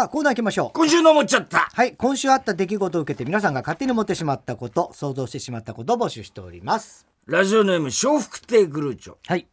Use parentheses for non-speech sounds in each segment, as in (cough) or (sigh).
さあコーナー行きましょう。今週の思っちゃった。はい今週あった出来事を受けて皆さんが勝手に思ってしまったこと想像してしまったことを募集しております。ラジオネーム笑福亭グルーチョ。はい。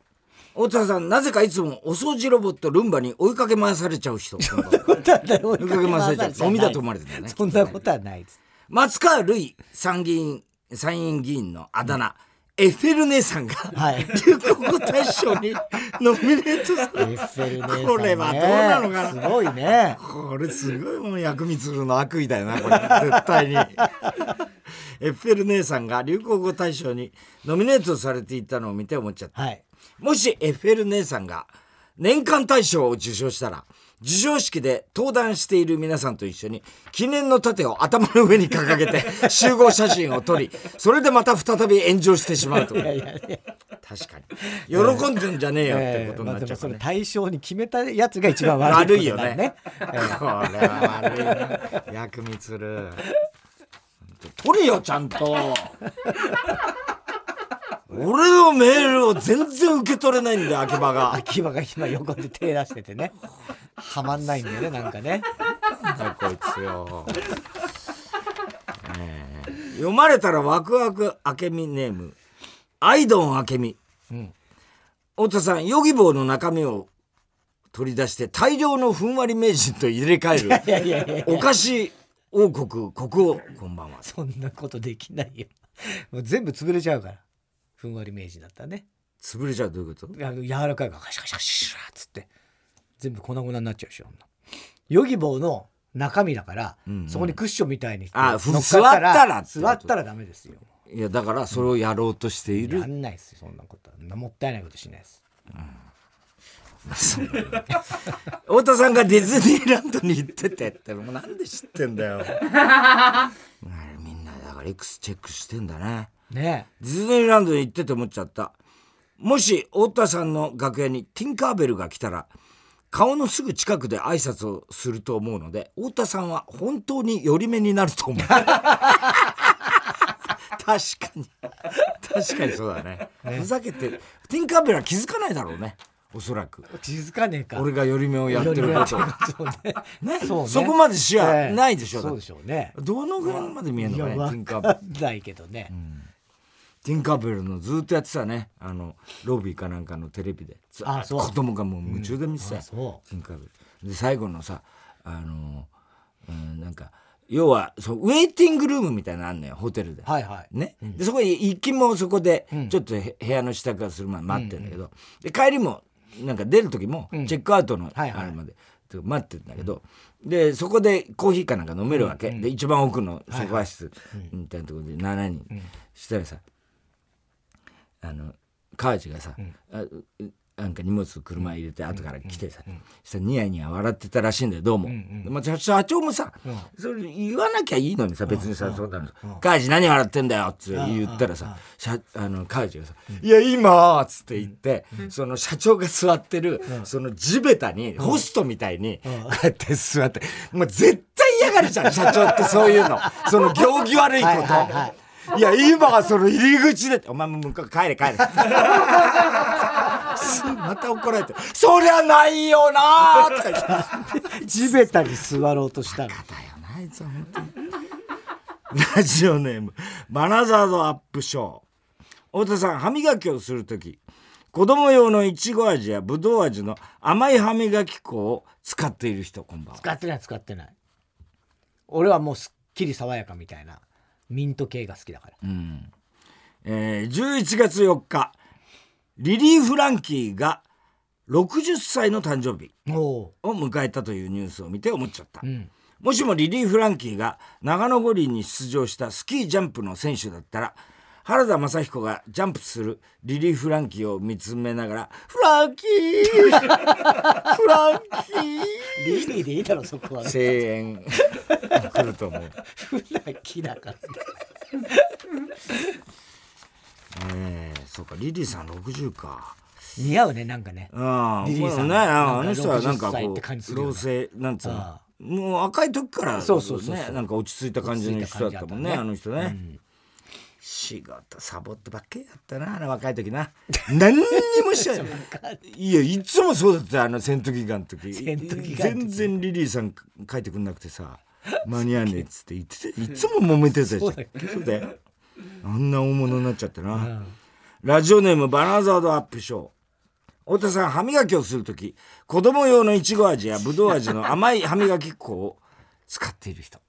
大田さんなぜかいつもお掃除ロボットルンバに追いかけ回されちゃう人。追いかけ回されちゃうゴミだと思われてんだよねそんなことはないです。松川るい参議院参院議員のあだ名、エッフェル姉さんが、はい。流行語大賞にノミネートされエッフェル姉さんね。これはどうなのかな。すごいね。これすごいもう薬味つるの悪意だよなこれ。絶対に。エッフェル姉さんが流行語大賞にノミネートされていたのを見て思っちゃった。はい。もしエッフェル姉さんが年間大賞を受賞したら授賞式で登壇している皆さんと一緒に記念の盾を頭の上に掲げて (laughs) 集合写真を撮りそれでまた再び炎上してしまうと。いやいやいや。確かに。喜んでんじゃねえよってことになっちゃうね。それ対象に決めたやつが一番悪い悪いよね。これは悪いな。薬味つる。取れよちゃんと。(laughs) 俺のメールを全然受け取れないんだよ (laughs) 秋葉が。秋葉が今横で手出しててね。はまんないんだよねなんかね。なんだこいつよ、え。ー読まれたらワクワクあけみネーム。アイドンあけみ、ん。太田さんヨギボーの中身を取り出して大量のふんわり名人と入れ替える。お菓子王国国王こんばんは。そんなことできないよ。もう全部潰れちゃうから。ふんわり名人だったらね潰れちゃうどういうこと？や柔らかいからカシャカシャシュラーっつって全部粉々になっちゃうしそんなヨギボーの中身だから、うんうんそこにクッションみたいにあっ座ったら座ったらダメですよいやだからそれをやろうとしている、やんないですよそんなことはもったいないことしないです太田さんがディズニーランドに行っててってもうなんで知ってんだよみんなだから X チェックしてんだねねディズニーランドに行ってて思っちゃったもし太田さんの楽屋にティンカーベルが来たら顔のすぐ近くで挨拶をすると思うので太田さんは本当に寄り目になると思う。(laughs) 確かに。確かにそうだね。ふざけてティンカーベルは気づかないだろうね。おそらく。気づかねえか。俺が寄り目をやってることね。ね。そうね。そこまで視野ないでしょ、そうでしょうね。どのぐらいまで見えるのかねわティンカーベル。ないけどね、ティンカーベルのずっとやってたね。あのロビーかなんかのテレビで。ずっと。子供がもう夢中で見てた。よ、あそティンカーベル。で最後のさあの、うん、なんか要はそうウェイティングルームみたいなのあんのよホテルで、はいはい。ね、でそこに行きもそこでちょっとへ部屋の支度がするまで待ってんだけど、で帰りもなんか出る時もチェックアウトのあはいはい。れまで待ってんだけど、でそこでコーヒーかなんか飲めるわけ、で一番奥のソファ室みたいなところで7人、したらさあの川地がさ、あうなんか荷物車入れて後から来てさ、そしたらニヤニヤ笑ってたらしいんだよどうも、でまあ、社社長もさ、それ言わなきゃいいのにさ別にさ、そうなの川地何笑ってんだよ」って言ったらさ、社あの川地がさ「いや今」っつって言って、その社長が座ってる、その地べたに、ホストみたいにこうやって座ってもう絶対嫌がるじゃん社長ってそういうの。その行儀悪いこと。はいはいはいいや、今がその入り口で、お前も向こう帰れ帰れ。(laughs) また怒られて、そりゃないよなーとか言って。地べたに座ろうとしたのだよな、あいつは本当に。ラジオネーム、バナザードアップショー。太田さん、歯磨きをするとき、子供用のいちご味やぶどう味の甘い歯磨き粉を使っている人、こんばんは。使ってない使ってない俺はもうすっきり爽やかみたいなミント系が好きだから。うん。えー11月4日リリー・フランキーが60歳の誕生日おを迎えたというニュースを見て思っちゃった、ん。もしもリリー・フランキーが長野五輪に出場したスキージャンプの選手だったら原田雅彦がジャンプするリリー・フランキーを見つめながら「フランキー！(laughs) フランキー！リリーでいいだろそこは」声援来ると思う。フラキだから。ええそうかリリーさん60か。似合うねなんかね。ああ、リリーさん。ね、あの人はなんか60歳こう、老成、なんつうの？あ。もう赤い時から、そうそうそうね、なんか落ち着いた感じの人だったもんね、あの人ね。仕事サボってばっかりやったなあの若い時な。何にもしない。(laughs) いやいつもそうだったよあの戦闘機ガンの時。全然リリーさん書いてくんなくてさ間に合わねえっつって言ってた。いつも揉めてたじゃん。そうだよ。あんな大物になっちゃってな、ラジオネームバナザードアップショー。太田さん歯磨きをする時子供用のいちご味やぶどう味の甘い歯磨き粉を使っている人。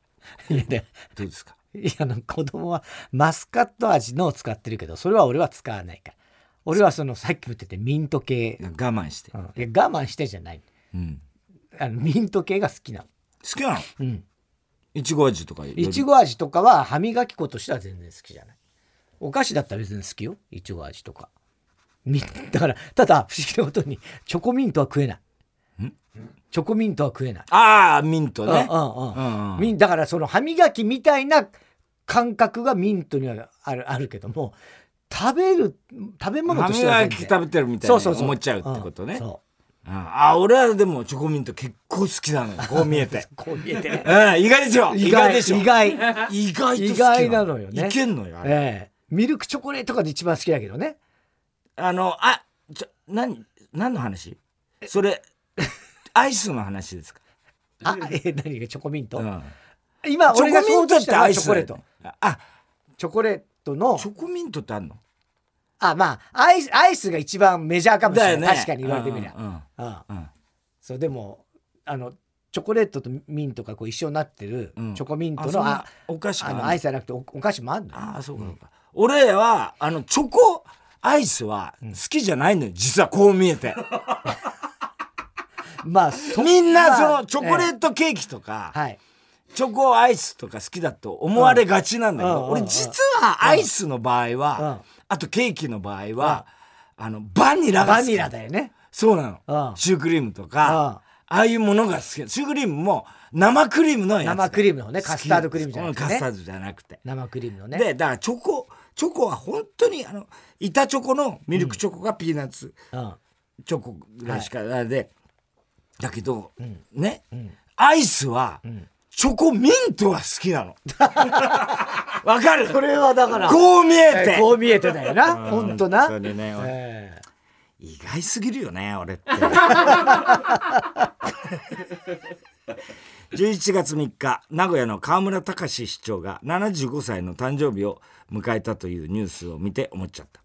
どうですか？いや子供はマスカット味のを使ってるけどそれは俺は使わないから。俺はそのさっきも言っててミント系、我慢して。うん、いや我慢してじゃない。うん。あのミント系が好きなの。好きなの？うん。いちご味とかいちご味とかは歯磨き粉としては全然好きじゃない。お菓子だったら別に好きよ。いちご味とか。みだからただ不思議なことにチョコミントは食えない。チョコミントは食えない。ああミントね。うんうんうんだからその歯磨きみたいな感覚がミントにはあるあるけども食べる食べ物歯としては食べてるみたいにそうそうそう。思っちゃうってことね。ああ俺はでもチョコミント結構好きなのよ。(laughs) こう見えて。うこう見えてね。(laughs) うん意外でしょ？意外でしょ？意外。意外と好き意外なのよね。いけんのよあれ。ええ。ミルクチョコレートが一番好きだけどね。あのあちょ何何の話？それ (laughs) アイスの話ですか？あえ何？がチョコミント、うん。今俺がチョコミントって想像したのはアイスチョコレートあチョコレートの。チョコミントってあんの？あまあアイスアイスが一番メジャーかもしれない、ね。確かに言われてみりゃ、うんうんそうでもあのチョコレートとミントがこう一緒になってるうん。チョコミントの、あお菓子があんの？アイスじゃなくておお菓子もあるの？よああそうかそうか、俺はあのチョコアイスは好きじゃないのよ。実はこう見えて。(laughs) まあそみんなそまあのチョコレえートケーキとか、えはいチョコアイスとか好きだと思われがちなんだけど、うん俺実はアイスの場合は、うん。あとケーキの場合は、あのバニラが好き。バニラだよね。そうなの、うん。シュークリームとか、ああいうものが好き。シュークリームも生クリームのやつ。生クリームのねカスタードクリームじゃなくてね。うんカスタードじゃなくて。生クリームのね。でだからチョコチョコは本当にあの板チョコのミルクチョコがピーナッツうん。チョコぐらいしか、あれでだけど、ん。ね、ん。アイスは、んチョコミントが好きなの。(laughs) わかる。これはだから。こう見えて、こう見えてだよな。本当な、本当にね。ええ。意外すぎるよね俺って。(laughs) 11月3日名古屋の河村隆市長が75歳の誕生日を迎えたというニュースを見て思っちゃった、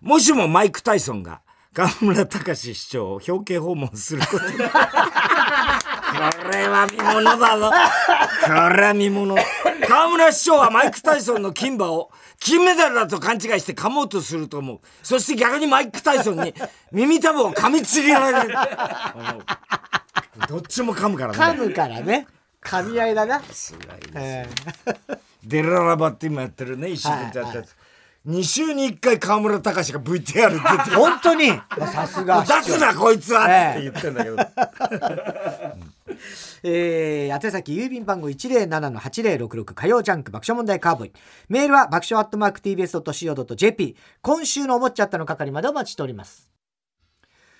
もしもマイク・タイソンが河村隆市長を表敬訪問することにこれは見ものだぞ。これは見もの。河村市長はマイク・タイソンの金馬を金メダルだと勘違いして噛もうとすると思う。そして逆にマイク・タイソンに耳たぶを噛みちぎられる。(laughs) どっちも噛むからね。噛むからね。噛み合いだな、すごいですえデララバって今やってるね石井君とやったやつ、2週に1回河村隆が VTR 出てえ本当に。さすが。出すなこいつはええって言ってんだけど、(laughs) えー、宛先郵便番号107-8066火曜ジャンク爆笑問題カーボーイ。メールは爆笑アットマーク TBS.CO.JP 今週の思っちゃったの係までお待ちしております。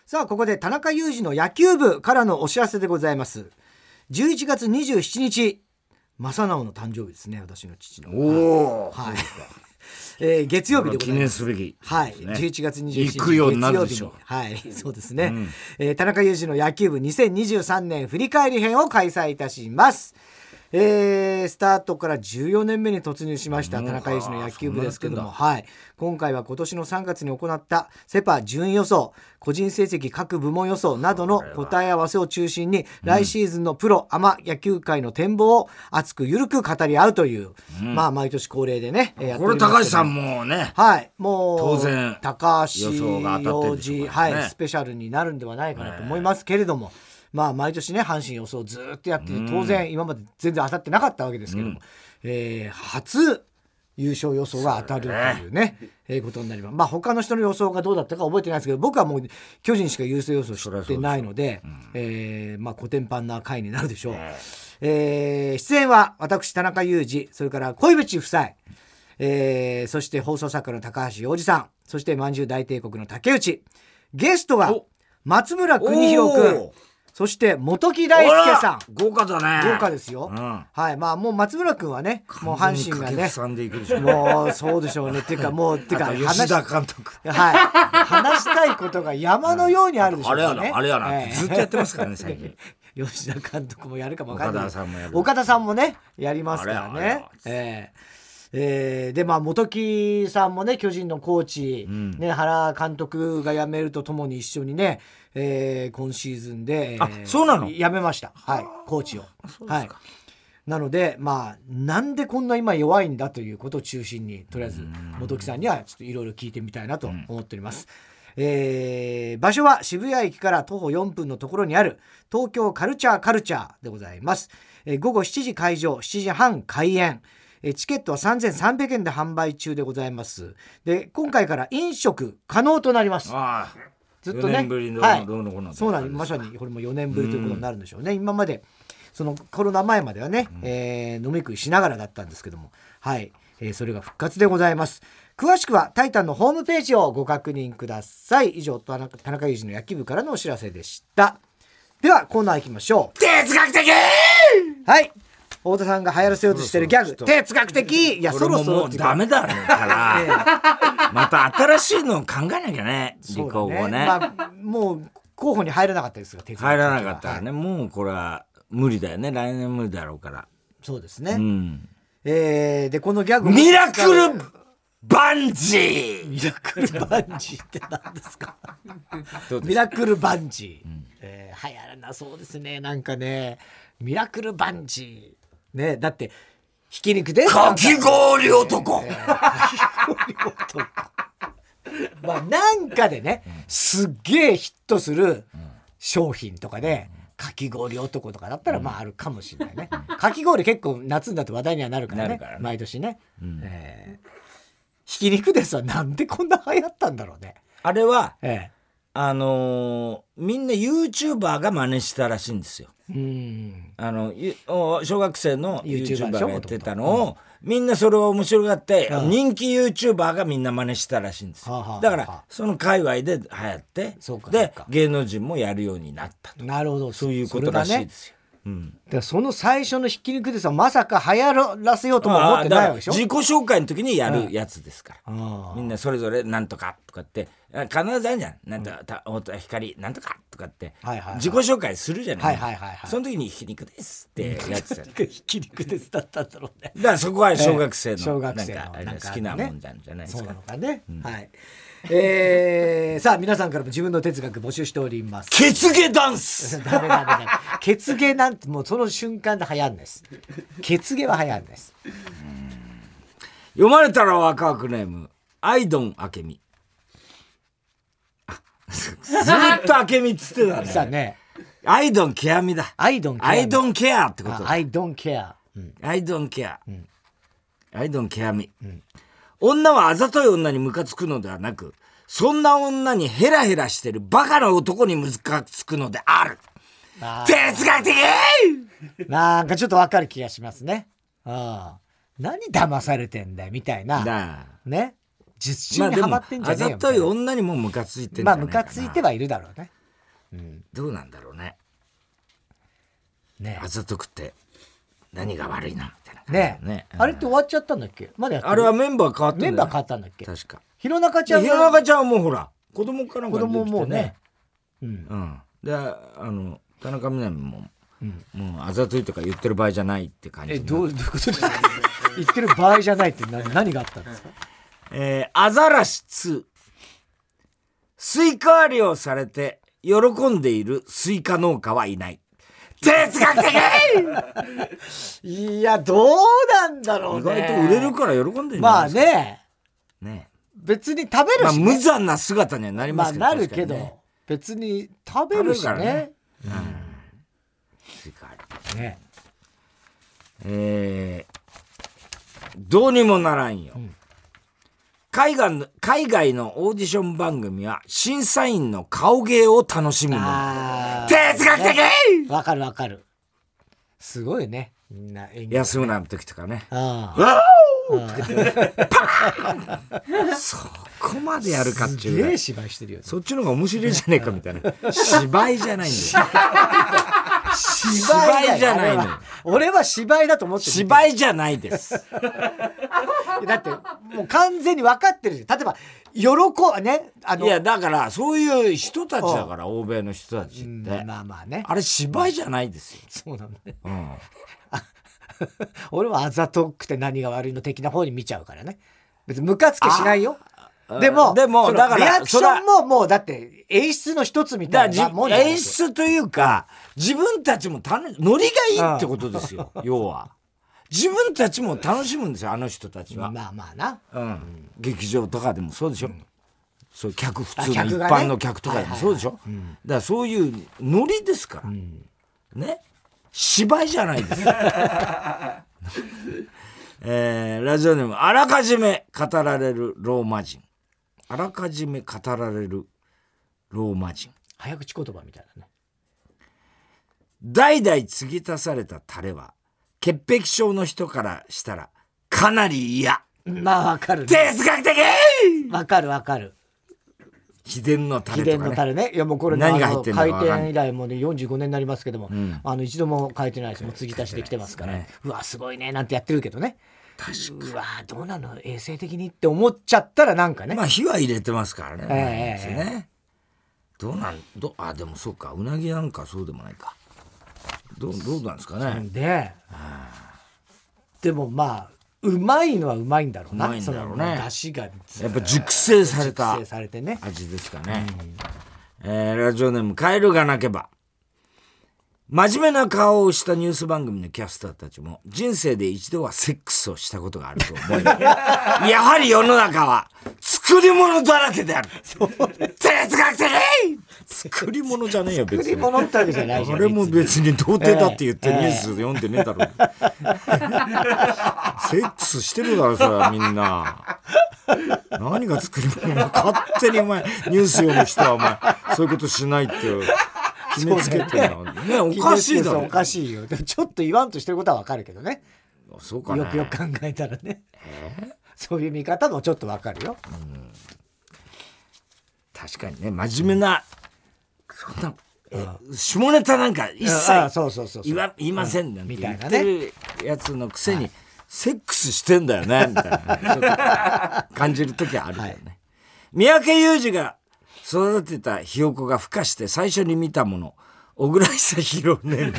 さあここで田中裕二の野球部からのお知らせでございます。11月27日正直の誕生日ですね私の父の。おお、はい、えー、月曜日でござ記います。念すべきはい、ですね11月27日行くようになるでしょう。はい、(laughs) そうですね。ん。えー田中裕二の野球部2023年振り返り編を開催いたします。えースタートから14年目に突入しましたうん。田中裕二の野球部ですけども、はい、今回は今年の3月に行ったセ・パ順位予想個人成績各部門予想などの答え合わせを中心に来シーズンのプロアマ野球界の展望を熱く緩く語り合うという、まあ毎年恒例でね、えーやってこれ高橋さんもねはい、もう当然高橋予想が当ね。二はい、スペシャルになるんではないかなと思いますけれども、まあ毎年ね阪神予想ずっとやってて当然今まで全然当たってなかったわけですけども、えー初優勝予想が当たるというねえーことになります。まあ他の人の予想がどうだったか覚えてないですけど僕はもう巨人しか優勝予想してないので、えーまあ古典版な回になるでしょう。え。ー出演は私田中裕二それから小渕夫妻えーそして放送作家の高橋洋二さんそしてまんじゅう大帝国の竹内。ゲストがお。松村邦弘君そして本木大輔さん。豪華だね。豪華ですよ、うん。はいまあもう松村君はねもう阪神がねもうそうでしょうね。っていうかもうっ (laughs) ていうか吉田監督。はい。話したいことが山のようにあるでしょあれうからねやなあれやな。ええずっとやってますからね最近。(laughs) 吉田監督もやるかもわかんない。岡田さんもやる。岡田さんもねやりますからね。あれあれええ。えーでまあ本木さんもね巨人のコーチ、ね、原監督が辞めるとともに一緒にね、えー今シーズンで、えーあそうなの？辞めましたはいコーチをはいなのでまあなんでこんな今弱いんだということを中心にとりあえず本木さんにはちょっといろいろ聞いてみたいなと思っております。えー場所は渋谷駅から徒歩4分のところにある東京カルチャーカルチャーでございます。えー午後7時開場、7時半開演。えーチケットは3300円で販売中でございます。で、今回から飲食可能となります。ずっとね4年ぶりのはい。そうなんまさにこれも4年ぶりということになるんでしょうね、今までそのコロナ前まではね、えー飲み食いしながらだったんですけども。はい、えーそれが復活でございます。詳しくは「タイタン」のホームページをご確認ください。以上田中田中裕二の野球部からのお知らせでした。ではコーナー行きましょう。哲学的！はい太田さんが流行らせようとしてるギャグ。哲学的。いやそろももうダそろっていうかメだねから。(laughs) また新しいのを考えなきゃね立そうだ候補ね。まあ、もう候補に入らなかったですが哲学的は。入らなかったらはいねもうこれは無理だよね。来年無理だろうから。そうですね、うん。えーでこのギャグをミラクルバンジー。ミラクルバンジーって何ですか？ミラクルバンジー、えー流行らなそうですねなんかね。ミラクルバンジーね。だってひき肉ですか (laughs) き氷男。まあなんかでねすっげえヒットする商品とかで、かき氷男とかだったらまああるかもしれないね、かき氷結構夏になって話題にはなるからね。ね。毎年ね、えー。ひき肉ですわ。なんでこんな流行ったんだろうね。あれはえあのーみんな YouTuber が真似したらしいんですよ。えうん。あの小学生の YouTuber がやってたのをみんなそれを面白がってうん。人気 YouTuber がみんな真似したらしいんですはあはあはあよだからその界隈で流行ってでか芸能人もやるようになったと。なるほど。そういうことらしいねですよ。うん。だからその最初のひき肉ですはまさか流行らせようとも思ってないわけでしょ？自己紹介の時にやるやつですから、あみんなそれぞれなんとかとかってあ必ずあるじゃん。なんとか、た太田光なんとかとかって、自己紹介するじゃない,、はいはいその時に「ひき肉です」ってやってたよーひき肉ですだったんだろうね。だからそこは小学生の、なんか好きなねもんじゃんじゃないですか。そうなのかね、はいえー、さあ皆さんからも自分の哲学募集しております。血毛ダンス。(laughs) ダメダメダメ。血毛なんてもうその瞬間で流行んです。血毛は流行んです。読まれたらワクワクネーム。アイドン明美あずっと明美っつってたね。さあね。アイドンケアミだ。アイドンケアアイドンケアってこと。だ I don't care、うん、I don't care、I don't care me、女はあざとい女にムカつくのではなくそんな女にヘラヘラしてるバカな男にムカつくのである。あ哲学的ーなんかちょっとわかる気がしますね。ああ何騙されてんだよみたいな。だね。術中にはまってんじゃあねえよざとい女にもムカついてんまあムカついてはいるだろうね。どうなんだろうね。ね。あざとくて何が悪いなねね。あれって終わっちゃったんだっけ？まだやってる？あれはメンバー変わったんだよメンバー変わったんだっけ？確か。弘中ちゃんが弘中ちゃんはもうほら子供から子供もうね。うん。うん。であの田中みな実も、もうあざといとか言ってる場合じゃないって感じえどうどういうことですか？(laughs) 言ってる場合じゃないって何何があったんですか？えーアザラシにスイカ割りをされて喜んでいるスイカ農家はいない哲学的いやどうなんだろうね。意外と売れるから喜んでるまあね。ね。別に食べまあるし、ね。無残な姿にはなりまあますけど、なるけど、ね別に食べるしね。ね。スイカ割りね。えーどうにもならんよ、海外の海外のオーディション番組は審査員の顔芸を楽しむもの。哲学的、ねわかるわかる。すごいね。みんな演技安村の時とかね。あ「わー!」とか言って。パーン！そこまでやるかっちゅうぐらい。すげえ芝居してるよね。そっちの方が面白いじゃねえかみたいな。芝居じゃないんだよ芝居じゃないのよ。俺は芝居だと思ってる。芝居じゃないです。(laughs) だってもう完全に分かってるじゃん。例えば喜ぶねあのいやだからそういう人たちだから欧米の人たちっうんてまあまあね。あれ芝居じゃないですよ、そうなのね。うん、(laughs) 俺はあざとくて何が悪いの的な方に見ちゃうからね。別にムカつけしないよでもでもそのだからリアクションももうだって演出の一つみたいなもん演出というか自分たちも楽しノリがいいってことですよ要は。自分たちも楽しむんですよあの人たちは、まあまあな。うん、劇場とかでもそうでしょ、そういう客普通の一般の客とかでもそうでしょ、だからそういうノリですから、ね。芝居じゃないです。(laughs) えーラジオネームあらかじめ語られるローマ人あらかじめ語られるローマ人。早口言葉みたいなね。代々継ぎ足されたタレは潔癖症の人からしたらかなり嫌。まあわかるね。哲学的！わかるわかる。秘伝のタ秘伝レとかね。のタレね。いやもうこれ何が入ってんだかあの開店以来もうね45年になりますけども、あの一度も変えてないです。もう継ぎ足しできてますから、ね。うわすごいねなんてやってるけどねうわどうなの？衛生的にって思っちゃったらなんかね、まあ火は入れてますからね。ええ毎日ねどうなんどあでもそうかうなぎなんかそうでもないか。どうどうなんですかね。ででもまあうまいのはうまいんだろうなうまいんだろうねがずやっぱ熟成された熟成されてね味ですかね。えーラジオネームカエルが鳴けば。真面目な顔をしたニュース番組のキャスターたちも人生で一度はセックスをしたことがあると思い (laughs) やはり世の中は作り物だらけである。哲学的。作り物じゃねえよ別に。作り物ってわけじゃないじゃん俺も別に童貞だって言ってええ。ニュース読んでねえだろ。(laughs) セックスしてるだろ、それはみんな。何が作り物？勝手にお前、ニュース読む人はお前、そういうことしないって決めつけてるの。ね、おかしいだろ。お。かしいよ。でもちょっと言わんとしてることはわかるけどね。そうかね。よくよく考えたらね。そういう見方もちょっとわかるよ。確かにね、真面目な、そんな、え下ネタなんか一切言いませんなんてみたいなね。てるやつのくせに、セックスしてんだよねみたいな (laughs) 感じる時はあるけどね、三宅裕二が育てたひよこが孵化して最初に見たもの。小倉久弘ね。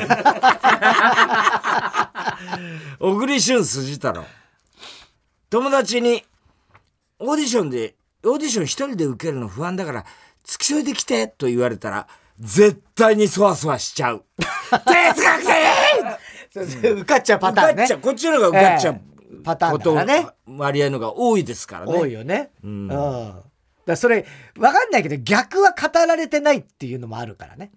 小栗旬筋太郎。友達にオーディションでオーディション一人で受けるの不安だから付き添いで来てと言われたら絶対にそわそわしちゃう。哲学的受かっちゃうパターンね。こっちの方が受かっちゃう、ええ。パターンだからね。割合のが多いですからね。多いよね。うん、だそれわかんないけど逆は語られてないっていうのもあるからね。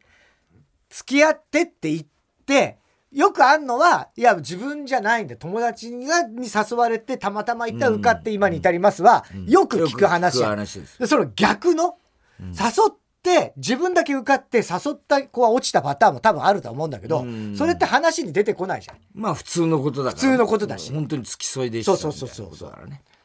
付き合ってって言ってよくあんのはいや自分じゃないんで友達がに誘われてたまたま行ったら受かって今に至りますは、よく聞く話。でその逆の、誘って自分だけ受かって誘った子は落ちたパターンも多分あると思うんだけど、うん。それって話に出てこないじゃん。まあ普通のことだから。普通のことだし本当に付き添いでしたそうそうそうそう。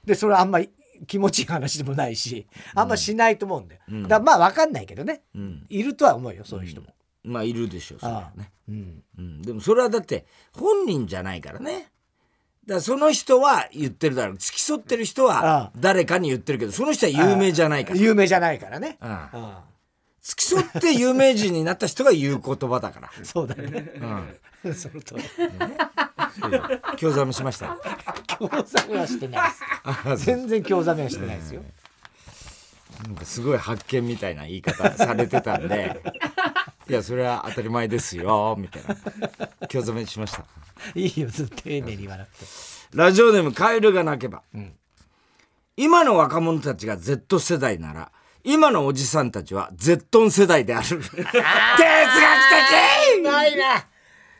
でそれあんまり気持ちいい話でもないしあんましないと思うんだよ、だからまあ分かんないけどね、ん。いるとは思うよそういう人も、まあいるでしょうそれはね。うん、うん、でもそれはだって本人じゃないからね。だからその人は言ってるだろう。付き添ってる人は誰かに言ってるけどその人は有名じゃないから。有名じゃないからね、ああ。あ付き添って有名人になった人が言う言葉だから、あ (laughs) そうだね。うん、(laughs) その通り興ざめしました。興ざめはしてないです。全然興ざめはしてないですよ、なんかすごい発見みたいな言い方されてたんで。いやそれは当たり前ですよみたいな。興ざめしました。いいよずっと丁寧に言わなくて。ラジオネームカエルが鳴けば、今の若者たちが Z 世代なら今のおじさんたちは Z 世代である。哲学的！ないな。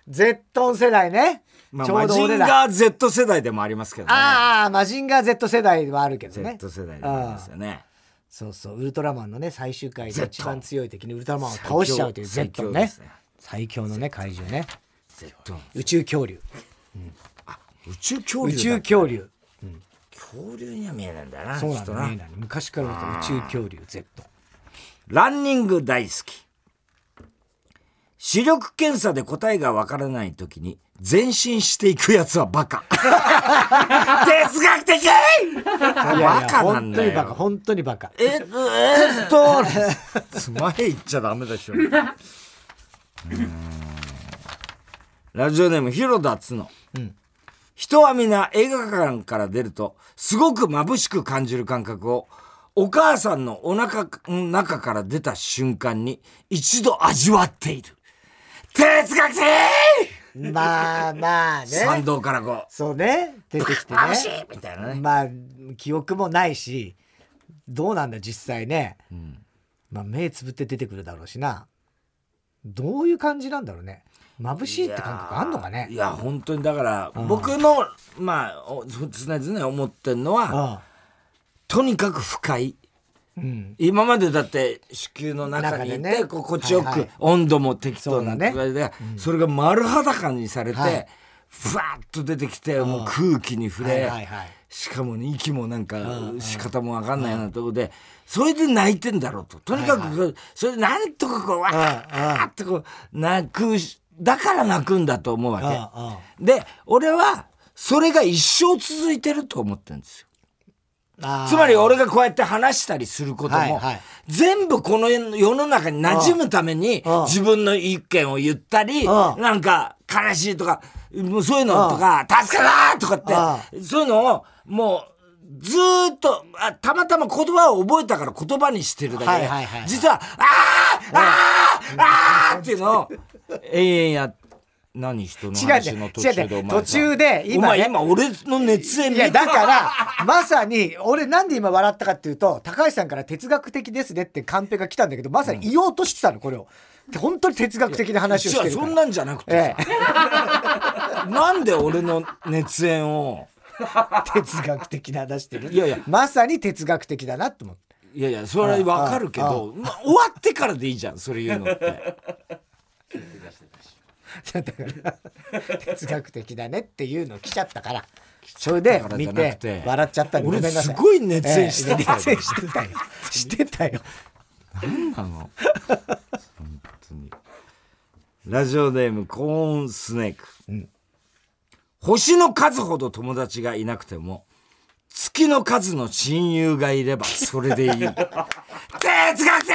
ゼットン世代ね、まあ、ちょうマジンガー Z 世代でもありますけどね。ああマジンガー Z 世代はあるけどね。Z 世代でもありますよね。そうそう。ウルトラマンのね最終回で一番強い敵にウルトラマンを倒しちゃうという Z ね最強ですね。最強のね怪獣ね。Z 宇宙恐竜。宇宙恐竜宇宙恐竜、うん。恐竜には見えないんだよなそうなんきっとな。だね昔から宇宙恐竜 Z ランニング大好き。視力検査で答えがわからない時に前進していくやつはバカ。(laughs) 哲学的！バやカなんだ本当にバカよ本当にバカ。ええっと前行っちゃダメでしょ。うラジオネーム広田つの、人は皆映画館から出るとすごく眩しく感じる感覚をお母さんのお腹の中から出た瞬間に一度味わっている。哲学的まあまあ参ね道からこう。そうね。出てきて眩しいねみたいなね。まあ記憶もないしどうなんだ実際ね、まあ目つぶって出てくるだろうしな。どういう感じなんだろうね。眩しいって感覚あんのかね。いや本当にだから僕のまあお常々思ってるのはあとにかく深いうん。今までだって子宮の中にいて、心地よく、温度も適当なね。そ,、れが丸裸にされて、はい。ふわっと出てきてもう空気に触れ、しかもね息もなんか仕方も分かんないようなところでそれで泣いてんだろうと。とにかくそれでなんとかこうわーっとこう泣くしだから泣くんだと思うわけ。で俺はそれが一生続いてると思ってるんですよ。ああつまり俺がこうやって話したりすることも、はいはい。全部この世の中に馴染むためにうん。自分の意見を言ったり、うん。なんか悲しいとか、もうそういうのとか、助かるとかって、そういうのをもうずーっとあたまたま言葉を覚えたから言葉にしてるだけで、はいはいはいはい。実は、あーあーあーっていうのを (laughs) 永遠や、何人の違う話の途中でお前さ違う途中で今ね。お前今俺の熱演いや、だから、まさに、俺なんで今笑ったかっていうと、高橋さんから哲学的ですねってカンペが来たんだけど、まさに言おうとしてたの、これを。本当に哲学的な話をしてるから。違うそんなんじゃなくてえさ、(laughs) なんで俺の熱演を。え、哲学的な話してる。いやいや。まさに哲学的だなと思って。いやいやそれはわかるけど、まあ、終わってからでいいじゃんそれ言うのって (laughs) だから、哲学的だねっていうの来ちゃったから。それで見てて笑っちゃったんでご俺めんなさい。すごい熱演してたよええ熱演してたよ。してたよ。何なの？本当にラジオネームコーンスネーク、星の数ほど友達がいなくても月の数の親友がいればそれでいい (laughs) 哲学的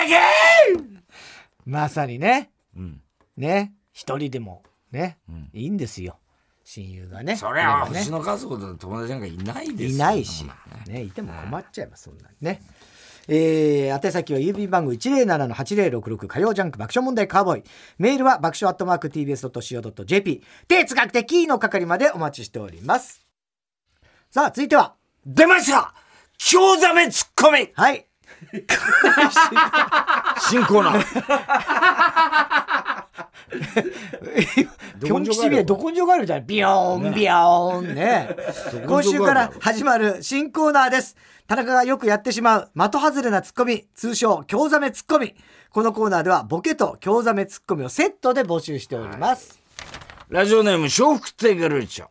まさにね。んね。一人でもね、いいんですよ。親友がね。そりゃ星の数ほどの友達なんかいないですよいないし、ね、いても困っちゃいます、そんなにね。えー、宛先は郵便番号107-8066火曜ジャンク爆笑問題カーボーイ。メールは爆笑アットマーク tbs.co.jp。哲学的の係までお待ちしております。さあ、続いては、出ました興ざめツッコミはい。新コーナー (laughs) ぴょん吉ビエど根性ガエルみたいな。ビヨーン、ビヨーンね。今週から始まる新コーナーです。田中がよくやってしまう的外れなツッコミ、通称、興ざめツッコミ。このコーナーではボケと京ザメツッコミをセットで募集しております。ラジオネーム笑福亭ガルーチョ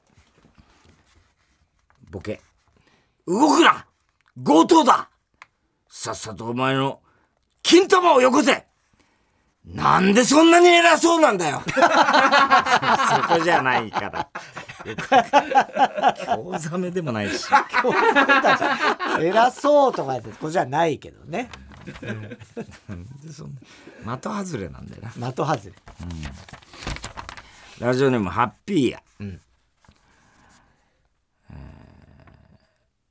ボケ動くな強盗ださっさとお前の金玉をよこせなんでそんなに偉そうなんだよ。(laughs) そこじゃないから。京ザメでもないし。偉そうとかやって、ここじゃないけどね。なん。でそんな的外れなんだよな。的外れ。ラジオネームハッピーや、えー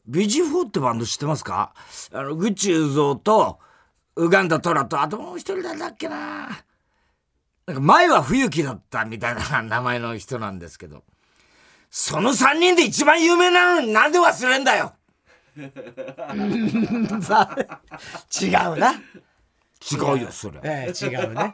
ビジフォーってバンド知ってますか？あのグッチ雄三とウガンダトラとあともう一人誰だっけななんか前は冬木だったみたいな名前の人なんですけどその3人で一番有名なのになんで忘れんだよ (laughs) 違うな。違うよそれええ違うね。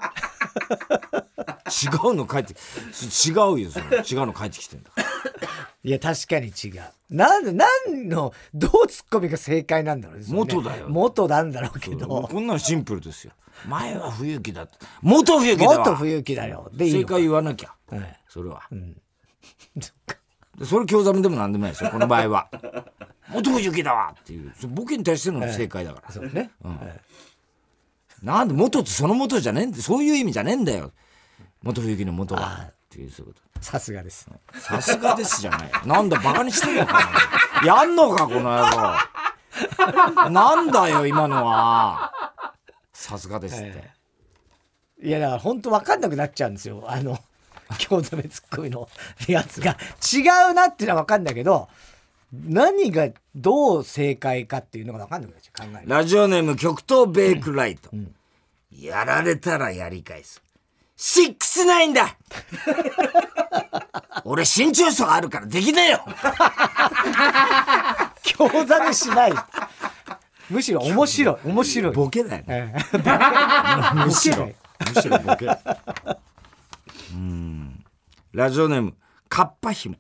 違うの書いて違うよそれ違うの書いてきてんだ。(laughs) いや、確かに違う。なんで、何の、どうツッコミが正解なんだろうね。元だよ。元なんだろうけど。こんなのシンプルですよ。前は冬木だ。って元冬木だわ。元冬木だよ。でいい正解言わなきゃ。はいそれは、でそれ興ざめでもなんでもないですよこの場合は。元冬雪だわっていう。ボケに対しての正解だから、そうね、なんで元ってその元じゃねえんだそういう意味じゃねえんだよ元冬雪の元はっていうそういうことさすがですさすがですじゃない。なんだ、バカにしてんの？かな。やんのか、この野郎。なんだよ、今のは。さすがですって。いやだから本当分かんなくなっちゃうんですよあの京ざめツッコミのやつが違うなっていうのは分かんだけど何がどう正解かっていうのが分かんなくなっちゃう考えるラジオネーム、極東ベイクライト。やられたらやり返す。シックスナインだ (laughs) 俺身長差があるからできねえよ京ざめしないむしろ面白い面白いボケだよね。ええむしろ。むしろボケ。うん。ラジオネーム、カッパ姫。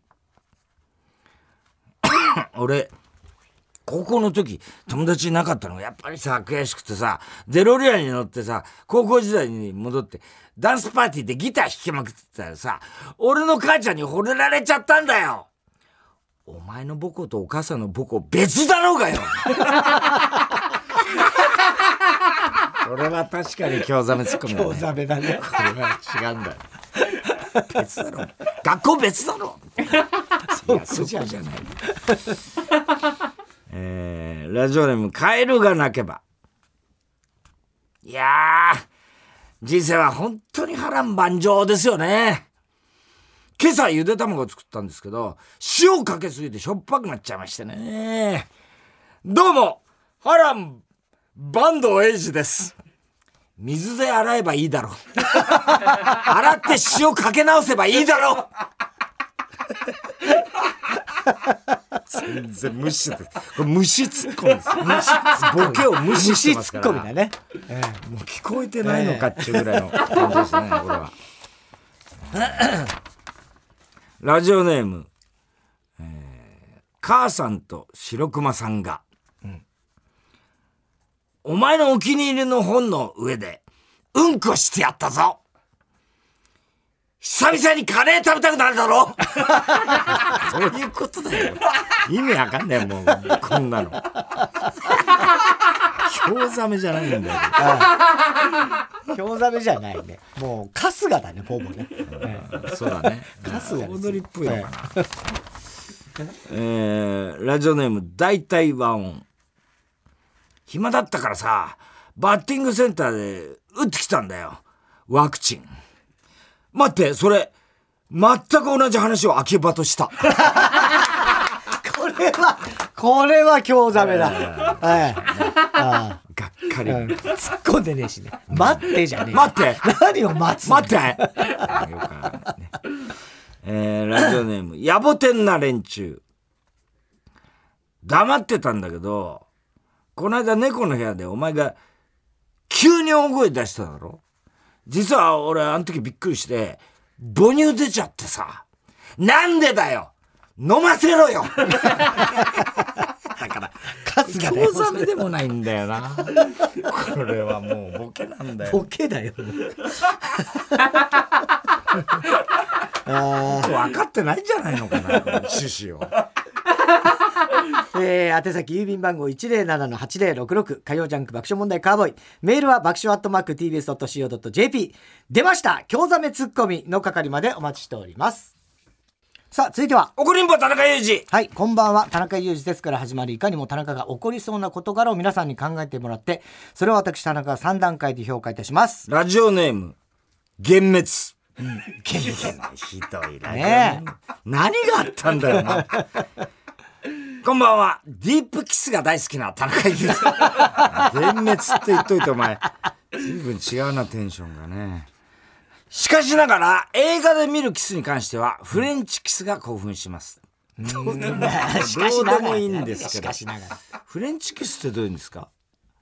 (laughs) 俺、高校の時、友達いなかったのがやっぱりさ、悔しくてさ、デロリアンに乗ってさ、高校時代に戻って、ダンスパーティーでギター弾きまくってたらさ、俺の母ちゃんに惚れられちゃったんだよお前の母校とお母さんの母校別だろうがよこれは確かに興ざめツッコミだね。京ざめだねこれは違うんだよ。別だろ。学校別だろ。そこじゃない。えー、ラジオネーム、カエルが鳴けば。いやー、人生は本当に波乱万丈ですよね。今朝ゆで卵を作ったんですけど、塩かけすぎてしょっぱくなっちゃいましてね。どうも、波乱坂東英二です。水で洗えばいいだろう。洗って塩かけ直せばいいだろう。全然無視です。これ無視ツッコミです。ボケを無視してますから。ツッコミだね、えもう聞こえてないのかっていうぐらいの感じですね、これは。ラジオネーム、えー母さんと白熊さんが、お前のお気に入りの本の上で、うんこしてやったぞ久々にカレー食べたくなるだろ？どういうことだよ。意味わかんないよ、もう、こんなの。興ざめじゃないんだよ。え京ざめじゃないねもう春日だねほぼね、ええそうだね。春日踊りっぽいのかな。えー、ラジオネーム大体和音。暇だったからさ、バッティングセンターで打ってきたんだよ。ワクチン。待って、それ、全く同じ話を秋葉とした。これはこれは京ざめだ、ええ。あがっかり。あうん。突っ込んでねえしね。待ってじゃねえ待って。何を待つの待って。えー、ラジオネーム、野暮天な連中。黙ってたんだけど、この間猫の部屋でお前が急に大声出しただろ？実は俺あの時びっくりして、母乳出ちゃってさ。なんでだよ飲ませろよだから、春日だよ興ざめでもないんだよな。これはもうボケなんだよ。ボケだよ (laughs) あ分かってないんじゃないのかな、この趣旨を。えー、宛先郵便番号107-8066火曜ジャンク爆笑問題カーボーイメールは爆笑アットマーク TBS.CO.JP 出ました京ざめツッコミの係までお待ちしておりますさあ続いては怒りんぼ田中裕二。はい、こんばんは。田中裕二ですから始まり、いかにも田中が起こりそうな事柄を皆さんに考えてもらって、それを私、田中が3段階で評価いたします。ラジオネーム、幻滅。(laughs) ひどいラジオね何があったんだよな。こんばんは。ディープキスが大好きな田中裕二。(laughs) 幻滅って言っといてお前。随分違うな、テンションがね。しかしながら、映画で見るキスに関しては、フレンチキスが興奮します。どうでもいいんですけしど。フレンチキスってどういうんですか？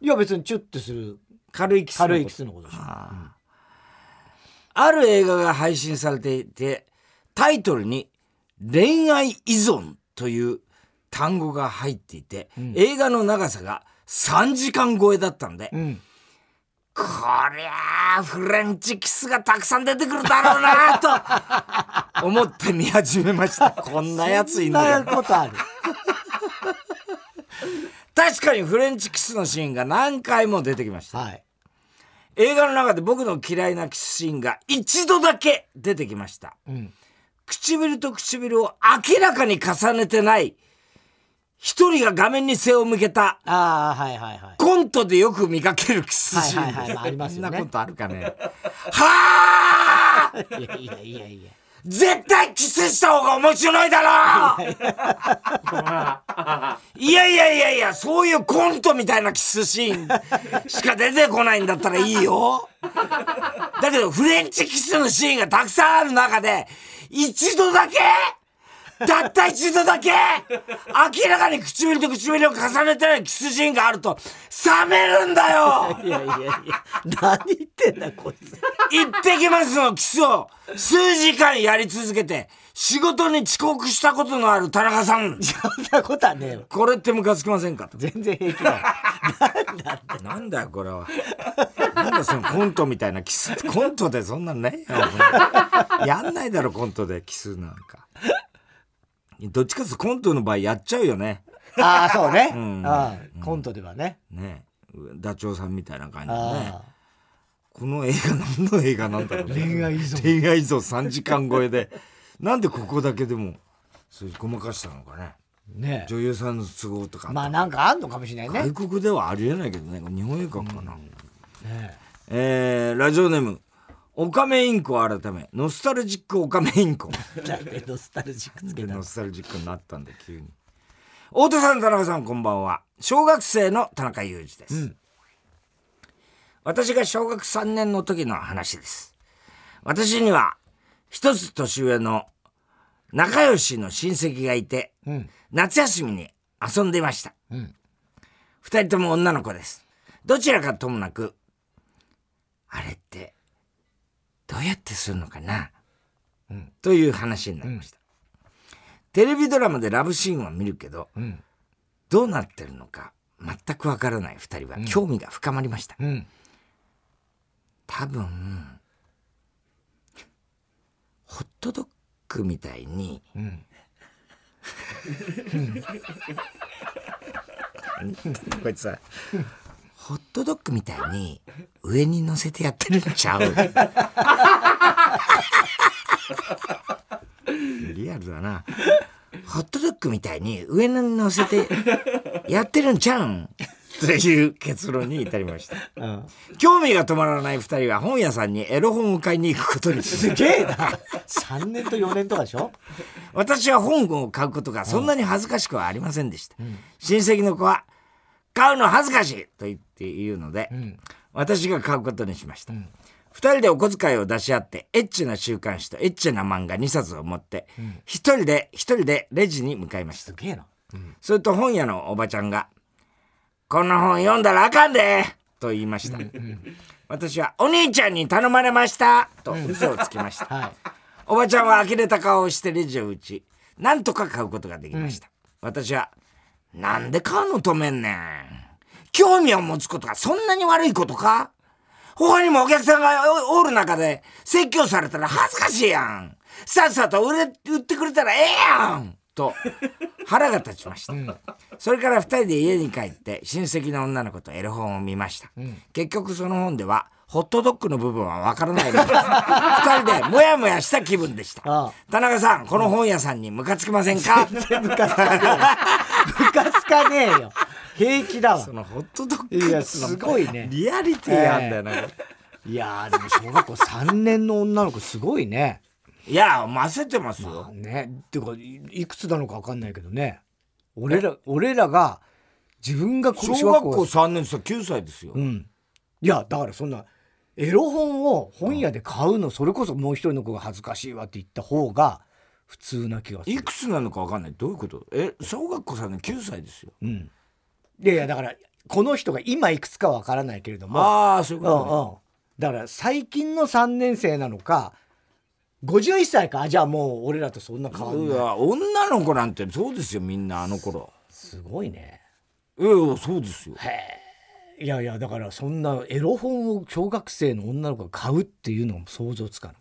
いや、別にチュッとする、軽いキスのこと軽いキスのことでしょ。ある映画が配信されていて、タイトルに恋愛依存という単語が入っていて、映画の長さが3時間超えだったんで、うん。こりゃあフレンチキスがたくさん出てくるだろうなと (laughs) 思って見始めました。こんなやついなことある。(laughs) 確かにフレンチキスのシーンが何回も出てきました。はい。映画の中で僕の嫌いなキスシーンが一度だけ出てきました、ん。唇と唇を明らかに重ねてない一人が画面に背を向けたああはいはいはい。コントでよく見かけるキスシーン、はいはいはいまあありますよね。そんなことあるかね。はあ！いやいやいやいや。絶対キスした方が面白いだろ！いやいやいやいやそういうコントみたいなキスシーンしか出てこないんだったらいいよ。だけどフレンチキスのシーンがたくさんある中で一度だけたった一度だけ明らかに唇と唇を重ねてないキスシーンがあると冷めるんだよ。いやいやいや何言ってんだこいつ。行ってきますのキスを。数時間やり続けて仕事に遅刻したことのある田中さん。そんなことはねえよこれってムカつきませんか？と全然平気だよ。なんだよこれは。なんだそのコントみたいなキスコントでそんなんねえよやんないだろコントでキスなんかどっちかっコントの場合やっちゃうよね。ああそうね、ん。ああコントではね、ね。ダチョウさんみたいな感じでね。あこの映画何の映画なんだろうね。恋愛依存恋愛依存3時間超えで。なんでここだけでもそういうごまかしたのかね。あね。女優さんの都合とか、まあなんかあんのかもしれないね。外国ではありえないけどね。日本映画かな、ね。えーラジオネームオカメインコ改め。ノスタルジックオカメインコ。ノスタルジックつけたの？ノスタルジックになったんだ急に。太田さん田中さんこんばんは。小学生の田中裕二です、私が小学3年の時の話です。私には一つ年上の仲良しの親戚がいて、ん。夏休みに遊んでいました、ん。二人とも女の子です。どちらかともなくあれってどうやってするのかな、という話になりました、テレビドラマでラブシーンは見るけど、ん。どうなってるのか全くわからない二人は興味が深まりました、うん。多分ホットドッグみたいに、ん。(laughs) こいつさホットドッグみたいに上に乗せてやってるんちゃう？(laughs) リアルだな。ホットドッグみたいに上に乗せてやってるんちゃうん？っていう結論に至りました。(laughs) うん。興味が止まらない二人は本屋さんにエロ本を買いに行くことに。しすげえな。3年と4年とかでしょ？(laughs) 私は本を買うことがそんなに恥ずかしくはありませんでした、親戚の子は「買うの恥ずかしい!」と言って言うので、私が買うことにしました、二人でお小遣いを出し合ってエッチな週刊誌とエッチな漫画2冊を持って一人で一人でレジに向かいました。すげえな。それと本屋のおばちゃんが「この本読んだらあかんで!」と言いました、私は「お兄ちゃんに頼まれました!」と嘘をつきました、はい。おばちゃんは呆れた顔をしてレジを打ち、なんとか買うことができました。私は、なんで買うの止めんねん。興味を持つことがそんなに悪いことか？他にもお客さんがおおる中で説教されたら恥ずかしいやん。さっさと売れ売ってくれたらええやんと腹が立ちました。それから二人で家に帰って親戚の女の子とエロ本を見ました。結局その本ではホットドッグの部分はわからないのです。二人でモヤモヤした気分でした。田中さん、この本屋さんにムカつきませんか？ムカつかねえよムカつかねえよ。平気だわ。そのホットドッグいやすごいね。リアリティなんだよな、こいやーでも小学校3年の女の子すごいね。れいや、混ぜてますよ。ねっていうかいいくつなのか分かんないけどね。俺ら俺らが自分が小学校3年生9歳ですよ。うん。いやだからそんなエロ本を本屋で買うのそれこそもう一人の子が恥ずかしいわって言った方が普通な気がするいくつなのかわかんない。どういうこと？え、小学校3年9歳ですよ。うんいやいやだからこの人が今いくつかは分からないけれどもああ、そういううんうこんだから最近の3年生なのか51歳かあじゃあもう俺らとそんな変わとね。んないいや、女の子なんてそうですよ、みんなあの頃。すごいねいやいや、そうですよ。へえいやいやだからそんなエロ本を小学生の女の子が買うっていうのも想像つかない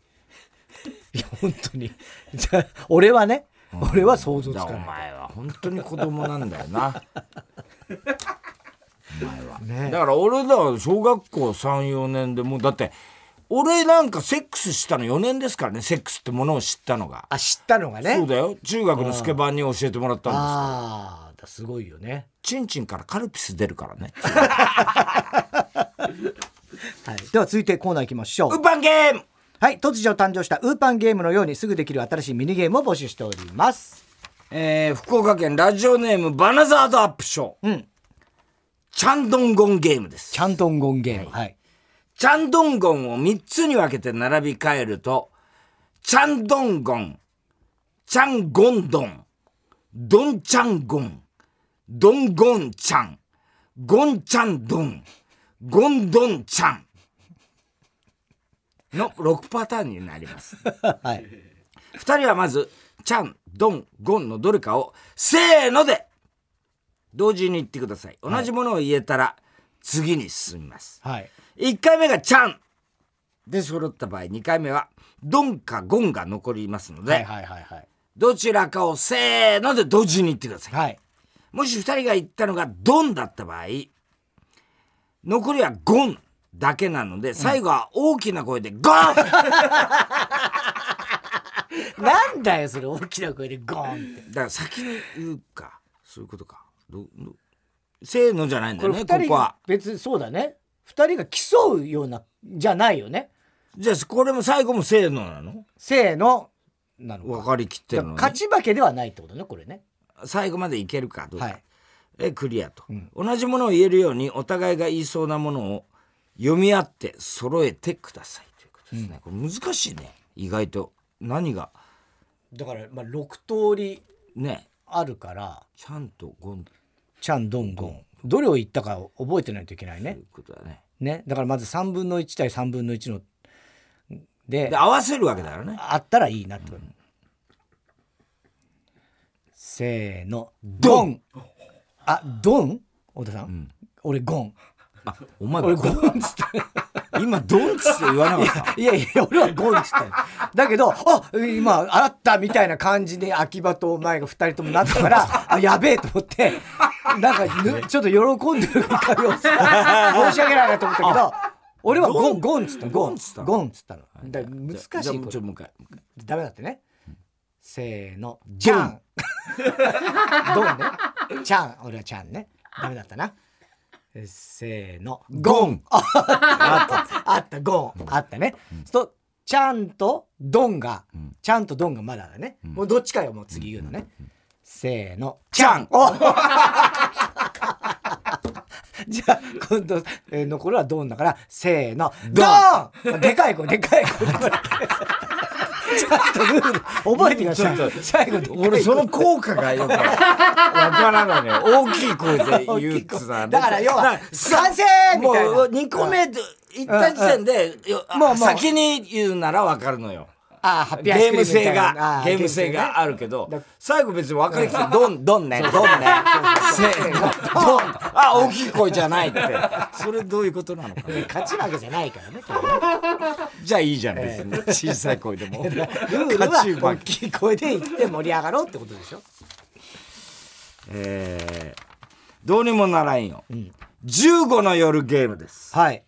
(laughs) いや本当に。じゃあ俺はね、俺は想像つかない。前は本当に子供なんだよな。(laughs) お前は、ね。だから俺だ小学校34年でもうだって俺なんかセックスしたの4年ですからねセックスってものを知ったのが、あ知ったのがね。そうだよ。中学のスケバンに教えてもらったんですああだすごいよね。チンチンからカルピス出るからね。(laughs) はい。では続いてコーナー行きましょう。ウーパンゲームはい突如誕生したウーパンゲームのようにすぐできる新しいミニゲームを募集しております。えー、福岡県ラジオネームバナザードアップショー、うん。チャンドンゴンゲームです。チャントンゴンゲーム。はい、チャンドンゴンを3つに分けて並び替えると、チャンドンゴン、チャンゴンドン、ドンチャンゴン、ドンゴンチャン、ゴンチャンドン、ゴンドンチャンの6パターンになります。(laughs) はい。2人はまず、チャン、ドン、ゴンのどれかを、せーので、同時に言ってください。同じものを言えたら、次に進みます。はい。1回目がチャンで揃った場合2回目はドンかゴンが残りますので、はいはいはいはい。どちらかをせーので同時に言ってください、はい。もし2人が言ったのがドンだった場合残りはゴンだけなので最後は大きな声でゴン、(laughs) なんだよそれ大きな声でゴーンって。だから先に言うか。そういうことか。どどせーのじゃないんだよねここは。別にそうだね。二人が競うようなじゃないよね。じゃあこれも最後もせーのなの？せーのなのか。分かりきってるのに。勝ち負けではないってことねこれね。最後までいけるかどうか、はい。えクリアと、同じものを言えるようにお互いが言いそうなものを読み合って揃えてくださいということですね、これ難しいね。意外と。何が？だからまあ6通りね。あるから。ちゃんとゴンとチャンドンゴンどれを言ったか覚えてないといけないね。いうことだね。ね。だからまず3分の1対3分の1のでで合わせるわけだよね。あったらいいなってこと、せーの。ドンあドン太田さん、俺ゴンあお前俺ゴゴンっつって。(laughs) 今ドンっつって言わなかった。いやいや俺はゴンっつったよだけどあ今あったみたいな感じで秋葉とお前が2人ともなったからあやべえと思ってなんかぬちょっと喜んでるかよ申し訳ないなと思ったけど俺はゴンゴンっつったの。ゴンっつったの？ゴンっつったの。だから難しじゃあじゃあいこれちょもう一回。ダメだってね。せーの。じゃんドンね。ちゃん俺はちゃんね。ダメだったなえせーの。ゴン。あった。あった。ゴン。あったね。そうちゃんとドンがちゃんとドンがまだだね。もうどっちかよもう次言うのね。せーの。ちゃん。お (laughs) じゃあ今度、えー残るはドンだからせーの。ドン。でかい声でかい声 (laughs) ちゃんとルール覚えてください。最後俺その効果がよくわからないのよ (laughs) 大きい声で言うっつだから要はだ賛成みもう2個目と言った時点で、先に言うなら分かるのよ。あーハッピゲーム性が、あゲーム性がねあるけどだ、最後別に分かりきって、ドン、ドンね、ドンね、せーの、ドン、あ、大きい声じゃないって。(laughs) それどういうことなのか。な。勝ち負けじゃないからね。じゃあいいじゃん、別に。小さい声でも。ルールは大きい声で言って盛り上がろうってことでしょ。えー、どうにもならんよ。15の夜ゲームです。はい。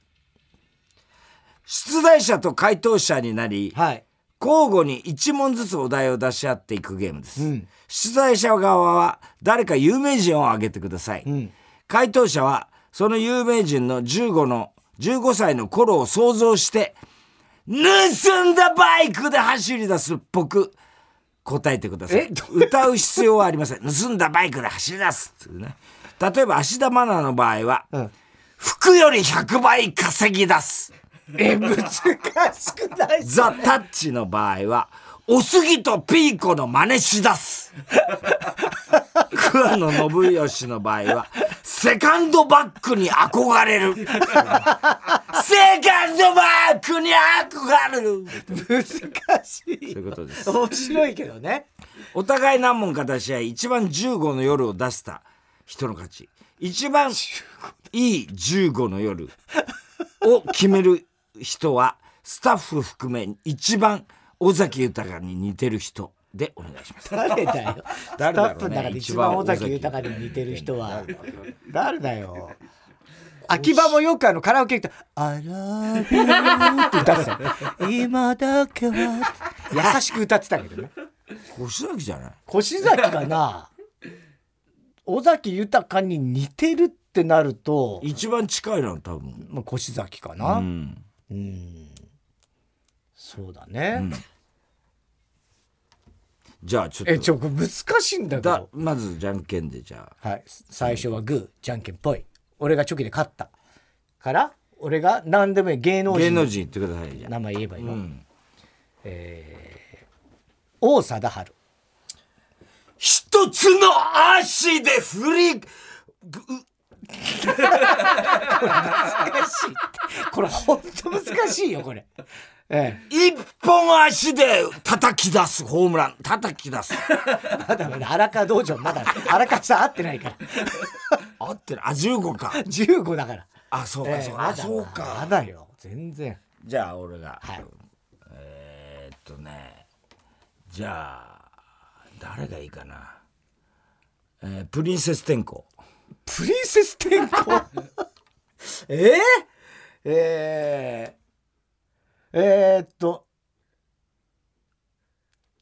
出題者と回答者になり、はい交互に1問ずつお題を出し合っていくゲームです、うん。出題者側は誰か有名人を挙げてください、ん。回答者はその有名人の15の15歳の頃を想像して盗んだバイクで走り出すっぽく答えてください歌う必要はありません盗んだバイクで走り出すっていうね。例えば芦田愛菜の場合は、ん服より100倍稼ぎ出すえ難しくないザ・タッチの場合は、おすぎとピーコの真似しだす。桑野信義の場合は、セカンドバッグに憧れる。セカンドバッグに憧れる。難しいということです。面白いけどねお互い何問か出し合い、一番15の夜を出した人の勝ち一番いい15の夜を決める人はスタッフ含め一番尾崎豊に似てる人でお願いします。誰だよ。誰だろうね。スタッフの中で一番尾崎豊に似てる人は。誰だよ。秋葉もよくあのカラオケ行くと「I love you」って歌ってたよ今だけは。優しく歌ってたけどね。越崎じゃない？越崎かな。尾崎豊に似てるってなると。一番近いのは多分。まあ越崎かうな、んうん。そうだね、じゃあちょっと。えちょこれ難しいんだけだどまずじゃんけんでじゃあ。はい。最初はグーじゃんけんぽい。俺がチョキで勝ったから俺が何でもいい芸能人。の芸能人言ってくださいじゃあ。名前言えばいいの、うん。王貞治。一つの足で振りこれほんと難しいよこれ。え一本足で叩き出すホームラン。叩き出す。えまだまだ荒川道場まだ荒川さん会ってないから。合ってるあ15か。15だから。あそうかそうか、ええまそうまかだよ全然。じゃあ俺が、はい。えーっとね。じゃあ誰がいいかな、えープリンセス天候プリンセス天候 (laughs) えー、えー、えー、っと。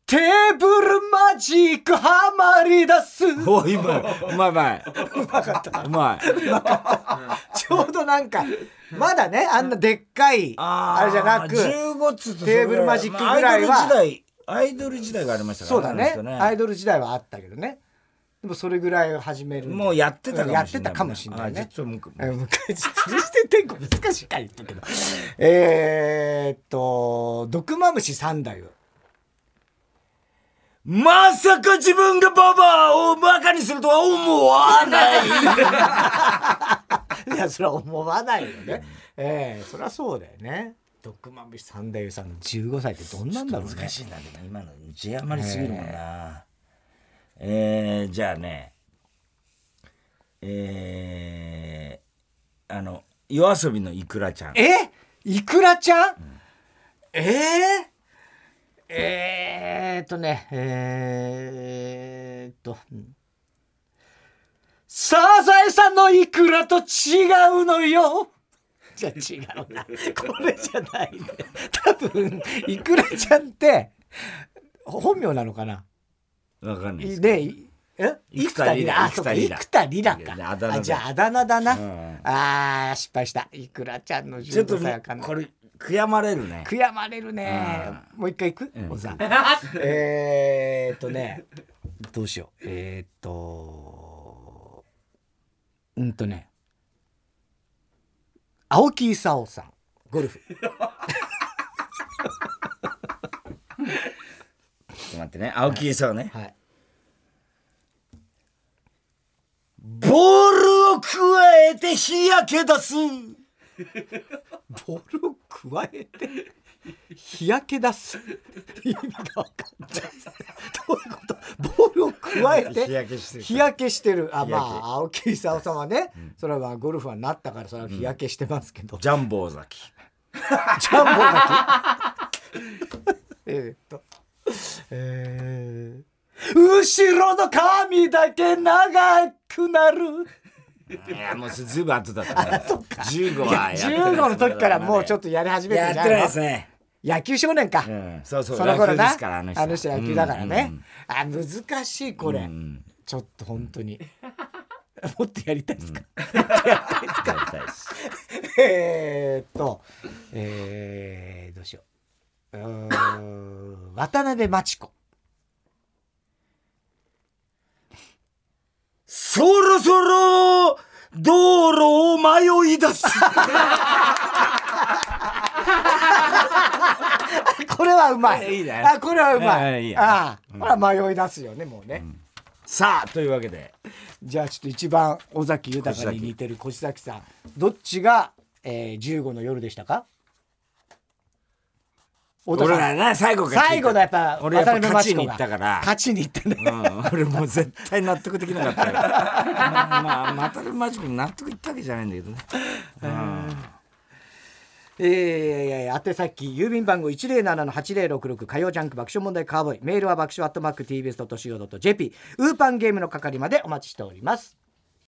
テーブルマジックハマり出す。おいうまいうまいうまい。うまかった。うまい。ちょうどなんかまだねあんなでっかいあれじゃなく15つとテーブルマジックぐらいはアイドル時代アイドル時代がありましたからそうだね。アイドル時代はあったけどねでもそれぐらいを始めるもうやってたかもしれないやってたかもしれないね。ちょっともう天候難しいから言ったけど。えー、っと毒マムシ三代まさか自分がババアをバカにするとは思わない。(laughs) いやそれは思わないよね。ええそりゃそうだよね。毒マムシ三代さんの15歳ってどんなんだろうね。難しいんだけど今の字余りすぎるもんな。えー、じゃあねえー、あの夜遊びのいくらちゃん。え？いくらちゃん、えええー、っとねえー、っとサザエさんのいくらと違うのよ。じゃ違うな。これじゃない。ね多分いくらちゃんって本名なのかな？わかんないですねいえ？生田リラ生田リラ生田リラあじゃああだ名だな、うん。あー失敗した。いくらちゃんのちょっと15歳わかんな。いこれ悔やまれるね。悔やまれるね。もう一回いく、ん。おじさん。えーっとね。どうしよう。えーっと。うんとね。青木功さん。ゴルフ (laughs) と待ってね。青木さんね。はい。ボールを加えて日焼け出す。(laughs) ボールを加えて日焼け出す。意味が分かんない。どういうこと？ボールを加えて日焼けしてる。日焼けしてる。あまあ青木功さんはね、それはゴルファーになったからそれは日焼けしてますけど、ジャンボ崎。ジャンボだ (laughs) けえーっとえー、後ろの髪だけ長くなる。いやもうずいぶん後だったね15はやってない15の時からもうちょっとやり始めてるん。じゃないのですね。野球少年か、うん。そうそうその頃な。あの人野球だからね、うん。あ難しいこれ、うん。ちょっと本当に。(laughs) もっと (laughs) やりたいですか、やりたいですえーっとえー、どうしよう。渡辺真知子そろそろ道路を迷い出す。(laughs) これはうまい。いいね。あこれはうまい。ああ、これは迷い出すよねもうね、さあというわけで。じゃあちょっと一番尾崎豊に似てる越崎さん。どっちが、えー、15の夜でしたか？俺らな最後から聞いた。最後のやっぱ俺やっぱ渡辺勝ちに行ったから。勝ちに行ったね。うん、俺もう絶対納得できなかったよ。(laughs) まあまたマジで納得いったわけじゃないんだけどね、うん。えー、宛先郵便番号107-8066火曜ジャンク爆笑問題カーボーイメールは爆笑アットマーク TBS.CO.JP ウーパンゲームの係までお待ちしております